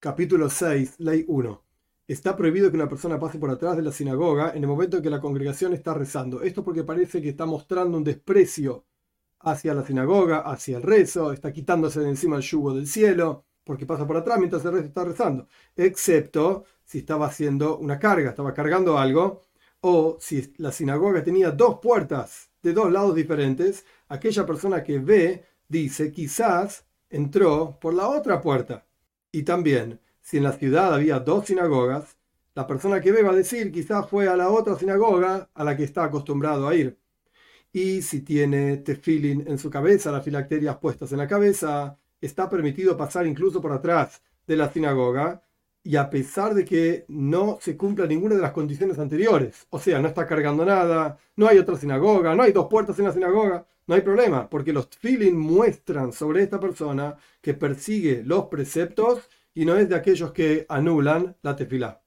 Capítulo 6, Ley 1. Está prohibido que una persona pase por atrás de la sinagoga en el momento en que la congregación está rezando. Esto porque parece que está mostrando un desprecio hacia la sinagoga, hacia el rezo, está quitándose de encima el yugo del cielo, porque pasa por atrás mientras el rezo está rezando. Excepto si estaba haciendo una carga, estaba cargando algo, o si la sinagoga tenía dos puertas de dos lados diferentes, aquella persona que ve dice, quizás entró por la otra puerta y también, si en la ciudad había dos sinagogas, la persona que ve va a decir quizás fue a la otra sinagoga a la que está acostumbrado a ir. Y si tiene tefilin en su cabeza, las filacterias puestas en la cabeza, está permitido pasar incluso por atrás de la sinagoga y a pesar de que no se cumpla ninguna de las condiciones anteriores, o sea, no está cargando nada, no hay otra sinagoga, no hay dos puertas en la sinagoga, no hay problema, porque los feeling muestran sobre esta persona que persigue los preceptos y no es de aquellos que anulan la tefilá.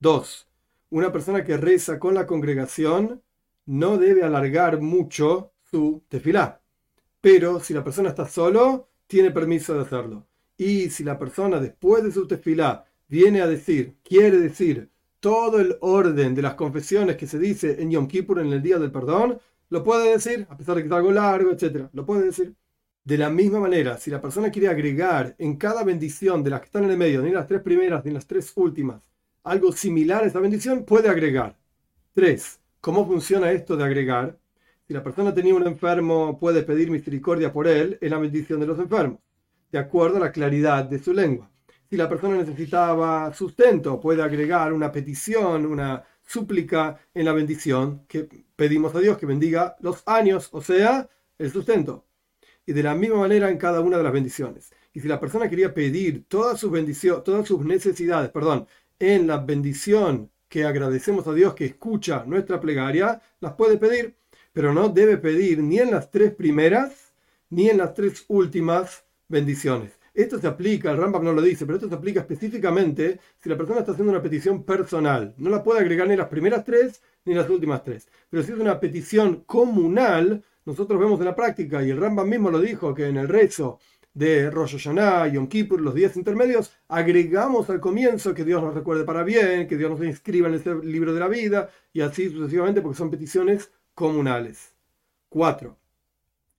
2. Una persona que reza con la congregación no debe alargar mucho su tefilá, pero si la persona está solo, tiene permiso de hacerlo. Y si la persona después de su tefilá viene a decir, quiere decir, todo el orden de las confesiones que se dice en Yom Kippur en el día del perdón, lo puede decir, a pesar de que es algo largo, etc. Lo puede decir. De la misma manera, si la persona quiere agregar en cada bendición de las que están en el medio, ni las tres primeras ni las tres últimas, algo similar a esa bendición, puede agregar. 3. ¿Cómo funciona esto de agregar? Si la persona tenía un enfermo, puede pedir misericordia por él en la bendición de los enfermos, de acuerdo a la claridad de su lengua. Si la persona necesitaba sustento, puede agregar una petición, una súplica en la bendición que pedimos a Dios que bendiga los años, o sea, el sustento. Y de la misma manera en cada una de las bendiciones. Y si la persona quería pedir todas sus bendiciones, todas sus necesidades, perdón, en la bendición que agradecemos a Dios que escucha nuestra plegaria, las puede pedir, pero no debe pedir ni en las tres primeras ni en las tres últimas bendiciones. Esto se aplica, el Rambam no lo dice, pero esto se aplica específicamente si la persona está haciendo una petición personal. No la puede agregar ni las primeras tres ni las últimas tres. Pero si es una petición comunal, nosotros vemos en la práctica, y el Rambam mismo lo dijo, que en el rezo de Rosh Hashanah, Yom Kippur, los días intermedios, agregamos al comienzo que Dios nos recuerde para bien, que Dios nos inscriba en ese libro de la vida, y así sucesivamente, porque son peticiones comunales. 4.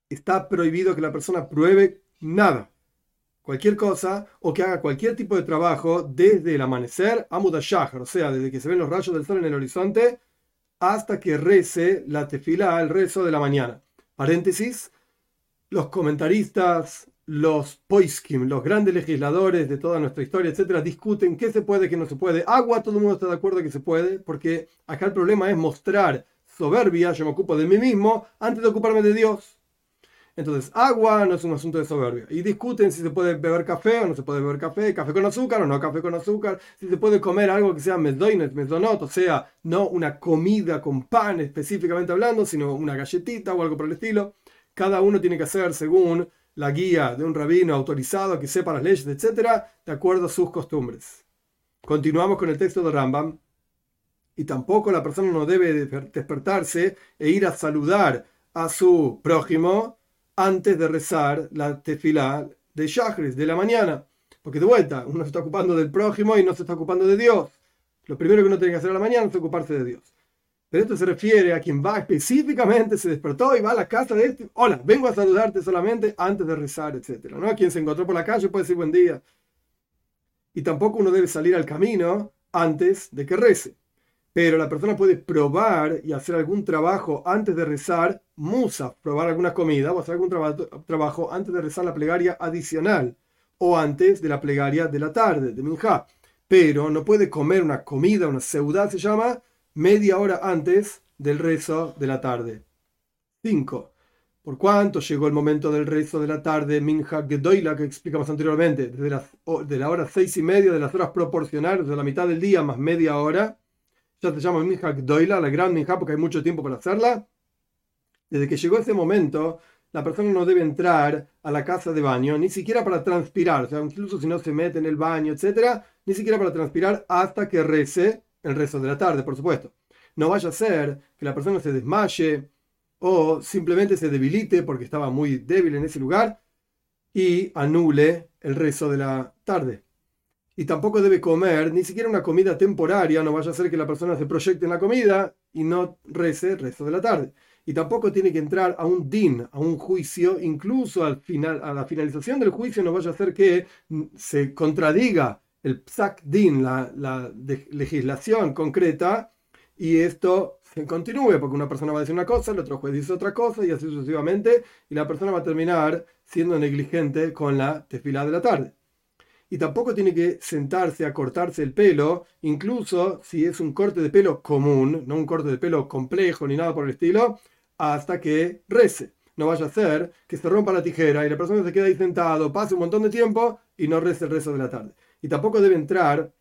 Está prohibido que la persona pruebe nada cualquier cosa o que haga cualquier tipo de trabajo desde el amanecer a Mudashahar, o sea, desde que se ven los rayos del sol en el horizonte hasta que rece la tefila, el rezo de la mañana. Paréntesis, los comentaristas, los poiskim, los grandes legisladores de toda nuestra historia, etcétera, discuten qué se puede, qué no se puede. Agua, todo el mundo está de acuerdo que se puede, porque acá el problema es mostrar soberbia, yo me ocupo de mí mismo, antes de ocuparme de Dios. Entonces, agua no es un asunto de soberbia. Y discuten si se puede beber café o no se puede beber café, café con azúcar o no café con azúcar, si se puede comer algo que sea mesdoines, mesdonot, o sea, no una comida con pan específicamente hablando, sino una galletita o algo por el estilo. Cada uno tiene que hacer según la guía de un rabino autorizado que sepa las leyes, etcétera, de acuerdo a sus costumbres. Continuamos con el texto de Rambam. Y tampoco la persona no debe despertarse e ir a saludar a su prójimo antes de rezar la tefilá de Shachris, de la mañana. Porque de vuelta, uno se está ocupando del prójimo y no se está ocupando de Dios. Lo primero que uno tiene que hacer a la mañana es ocuparse de Dios. Pero esto se refiere a quien va específicamente, se despertó y va a la casa de este. Hola, vengo a saludarte solamente antes de rezar, etc. ¿no? Quien se encontró por la calle puede decir buen día. Y tampoco uno debe salir al camino antes de que rece pero la persona puede probar y hacer algún trabajo antes de rezar musa, probar alguna comida o hacer algún trabajo antes de rezar la plegaria adicional o antes de la plegaria de la tarde, de Minja. Pero no puede comer una comida, una seudad se llama, media hora antes del rezo de la tarde. 5. Por cuánto llegó el momento del rezo de la tarde, Minja Gedoila, que explicamos anteriormente, desde las, de la hora seis y media de las horas proporcionales, de la mitad del día más media hora, ya se llama Minja Doila, la gran Minja, porque hay mucho tiempo para hacerla. Desde que llegó ese momento, la persona no debe entrar a la casa de baño, ni siquiera para transpirar, o sea, incluso si no se mete en el baño, etcétera, ni siquiera para transpirar hasta que rece el resto de la tarde, por supuesto. No vaya a ser que la persona se desmaye o simplemente se debilite porque estaba muy débil en ese lugar y anule el rezo de la tarde. Y tampoco debe comer ni siquiera una comida temporaria, no vaya a ser que la persona se proyecte en la comida y no rece el resto de la tarde. Y tampoco tiene que entrar a un din, a un juicio, incluso al final, a la finalización del juicio no vaya a ser que se contradiga el psak din, la, la legislación concreta, y esto se continúe, porque una persona va a decir una cosa, el otro juez dice otra cosa, y así sucesivamente, y la persona va a terminar siendo negligente con la tefilá de la tarde. Y tampoco tiene que sentarse a cortarse el pelo, incluso si es un corte de pelo común, no un corte de pelo complejo ni nada por el estilo, hasta que rece. No vaya a ser que se rompa la tijera y la persona se quede ahí sentado, pase un montón de tiempo y no rece el resto de la tarde. Y tampoco debe entrar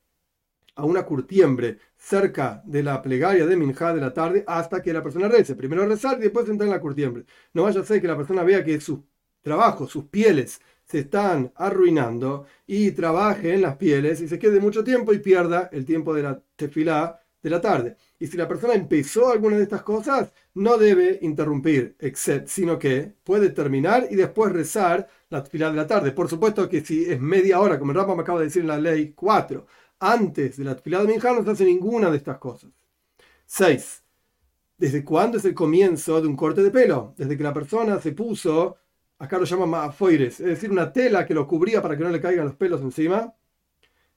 a una curtiembre cerca de la plegaria de Minjá de la tarde hasta que la persona rece. Primero rezar y después entrar en la curtiembre. No vaya a ser que la persona vea que sus trabajos, sus pieles, se están arruinando y trabaje en las pieles y se quede mucho tiempo y pierda el tiempo de la tefilá de la tarde. Y si la persona empezó alguna de estas cosas, no debe interrumpir, sino que puede terminar y después rezar la tefilá de la tarde. Por supuesto que si es media hora, como el Rama me acaba de decir en la ley 4, antes de la tefilá de Minjá no se hace ninguna de estas cosas. 6. ¿Desde cuándo es el comienzo de un corte de pelo? Desde que la persona se puso, acá lo llaman mafoires, es decir, una tela que lo cubría para que no le caigan los pelos encima.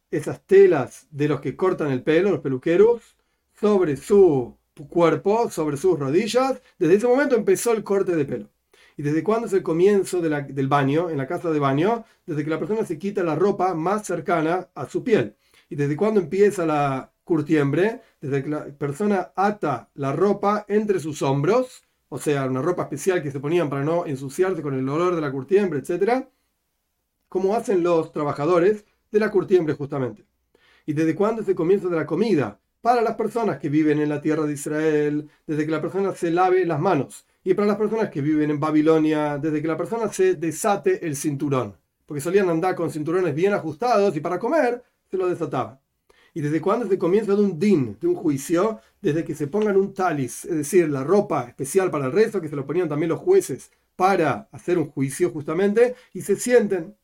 Esas telas de los que cortan el pelo, los peluqueros, sobre su cuerpo, sobre sus rodillas. Desde ese momento empezó el corte de pelo. ¿Y desde cuándo es el comienzo del baño, en la casa de baño? Desde que la persona se quita la ropa más cercana a su piel. ¿Y desde cuándo empieza la curtiembre? Desde que la persona ata la ropa entre sus hombros, o sea, una ropa especial que se ponían para no ensuciarse con el olor de la curtiembre, etc. Como hacen los trabajadores de la curtiembre justamente. ¿Y desde cuándo es el comienzo de la comida? Para las personas que viven en la tierra de Israel, desde que la persona se lave las manos. Y para las personas que viven en Babilonia, desde que la persona se desate el cinturón. Porque solían andar con cinturones bien ajustados y para comer se lo desataba. ¿Y desde cuándo se comienza de un din, de un juicio? Desde que se pongan un talis, es decir, la ropa especial para el resto, que se lo ponían también los jueces para hacer un juicio justamente, y se sienten.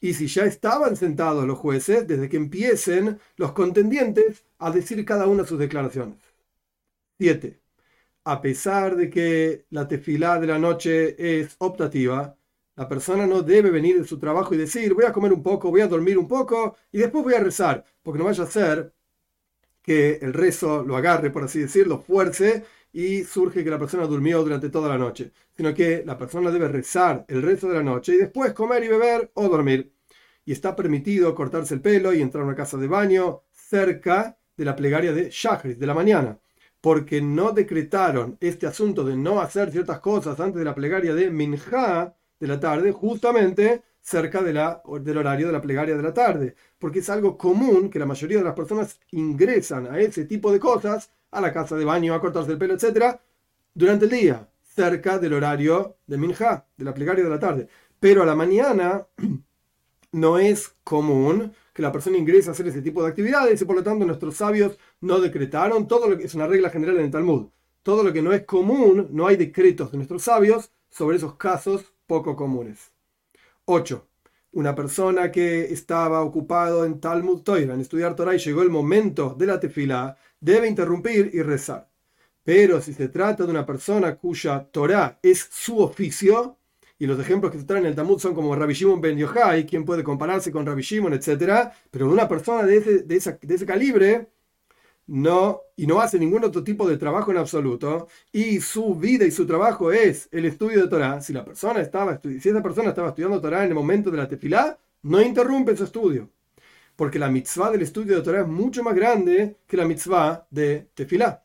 Y si ya estaban sentados los jueces, desde que empiecen los contendientes a decir cada una sus declaraciones. 7. A pesar de que la tefilá de la noche es optativa, la persona no debe venir de su trabajo y decir, voy a comer un poco, voy a dormir un poco y después voy a rezar, porque no vaya a ser que el rezo lo agarre, por así decirlo, fuerce y surge que la persona durmió durante toda la noche, sino que la persona debe rezar el rezo de la noche y después comer y beber o dormir. Y está permitido cortarse el pelo y entrar a una casa de baño cerca de la plegaria de Shachris, de la mañana, porque no decretaron este asunto de no hacer ciertas cosas antes de la plegaria de Minjá, de la tarde, justamente cerca de la, del horario de la plegaria de la tarde, porque es algo común que la mayoría de las personas ingresan a ese tipo de cosas, a la casa de baño, a cortarse el pelo, etc., durante el día, cerca del horario de Minja, de la plegaria de la tarde. Pero a la mañana no es común que la persona ingrese a hacer ese tipo de actividades y por lo tanto nuestros sabios no decretaron todo lo que es una regla general en el Talmud. Todo lo que no es común, no hay decretos de nuestros sabios sobre esos casos poco comunes. 8. Una persona que estaba ocupado en Talmud Torah, en estudiar Torah, y llegó el momento de la tefila, debe interrumpir y rezar. Pero si se trata de una persona cuya Torah es su oficio, y los ejemplos que se traen en el Talmud son como Rabbi Shimon ben Yochai, quien puede compararse con Rabbi Shimon, etc. Pero una persona de ese, de, de ese calibre, no, y no hace ningún otro tipo de trabajo en absoluto, y su vida y su trabajo es el estudio de Torah, si la persona estaba, si esa persona estaba estudiando Torah en el momento de la tefilá, no interrumpe su estudio. Porque la mitzvah del estudio de Torah es mucho más grande que la mitzvah de tefilá.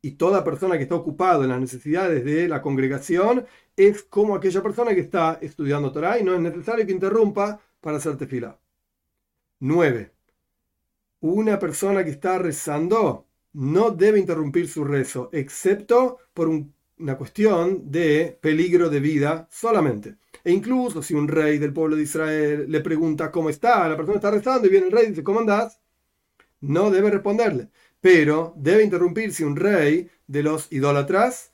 Y toda persona que está ocupada en las necesidades de la congregación es como aquella persona que está estudiando Torah y no es necesario que interrumpa para hacer tefilá. 9 una persona que está rezando no debe interrumpir su rezo, excepto por una cuestión de peligro de vida solamente. E incluso si un rey del pueblo de Israel le pregunta cómo está, la persona está rezando y viene el rey y dice, ¿cómo andás? No debe responderle, pero debe interrumpir si un rey de los idólatras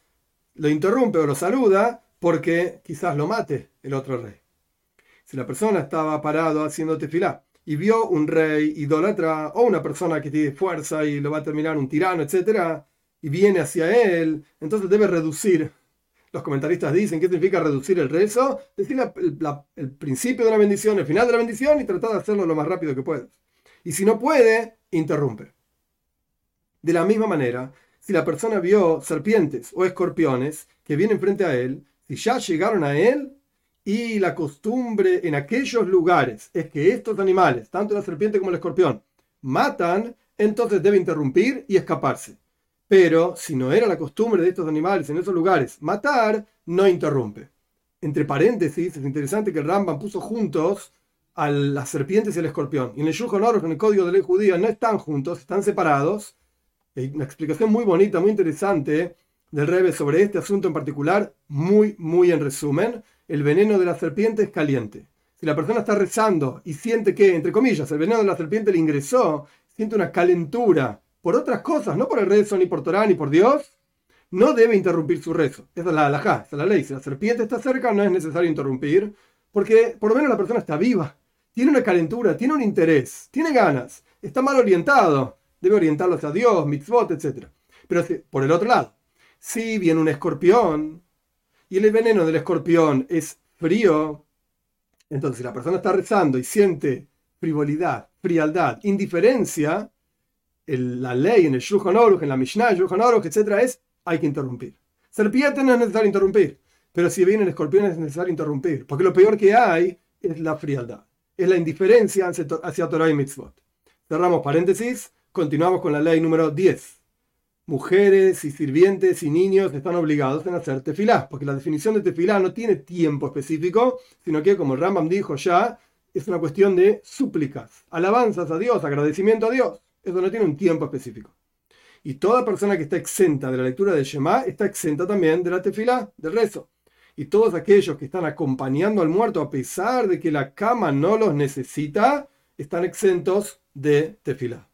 lo interrumpe o lo saluda porque quizás lo mate el otro rey. Si la persona estaba parado haciendo tefilá y vio un rey idólatra o una persona que tiene fuerza y lo va a terminar un tirano, etc., y viene hacia él, entonces debe reducir. Los comentaristas dicen, ¿qué significa reducir el rezo? Decir el principio de la bendición, el final de la bendición y tratar de hacerlo lo más rápido que puedas. Y si no puede, interrumpe. De la misma manera, si la persona vio serpientes o escorpiones que vienen frente a él, si ya llegaron a él y la costumbre en aquellos lugares es que estos animales, tanto la serpiente como el escorpión, matan, entonces debe interrumpir y escaparse. Pero si no era la costumbre de estos animales en esos lugares matar, no interrumpe. Entre paréntesis, es interesante que el Rambam puso juntos a las serpientes y el escorpión. Y en el Shulchan Aruch, en el código de ley judía, no están juntos, están separados. Hay una explicación muy bonita, muy interesante del Rebe sobre este asunto en particular, muy, muy en resumen. El veneno de la serpiente es caliente. Si la persona está rezando y siente que, entre comillas, el veneno de la serpiente le ingresó, siente una calentura por otras cosas, no por el rezo, ni por Torah, ni por Dios, no debe interrumpir su rezo. Esa es la halajá, esa es la ley. Si la serpiente está cerca, no es necesario interrumpir, porque por lo menos la persona está viva tiene una calentura, tiene un interés, tiene ganas, está mal orientado, debe orientarlo hacia Dios, mitzvot, etc. Pero por el otro lado, si viene un escorpión y el veneno del escorpión es frío, entonces si la persona está rezando y siente frivolidad, frialdad, indiferencia, la ley en el Shulchan Aruch, en la Mishnah, Shulchan etc., es hay que interrumpir. Serpiente no es necesario interrumpir, pero si viene el escorpión es necesario interrumpir, porque lo peor que hay es la frialdad es la indiferencia hacia Torah y Mitzvot. Cerramos paréntesis, continuamos con la ley número 10. Mujeres y sirvientes y niños están obligados a hacer tefilá, porque la definición de tefilá no tiene tiempo específico, sino que, como Rambam dijo ya, es una cuestión de súplicas, alabanzas a Dios, agradecimiento a Dios. Eso no tiene un tiempo específico. Y toda persona que está exenta de la lectura de Shema está exenta también de la tefilá, del rezo y todos aquellos que están acompañando al muerto a pesar de que la cama no los necesita, están exentos de tefilá.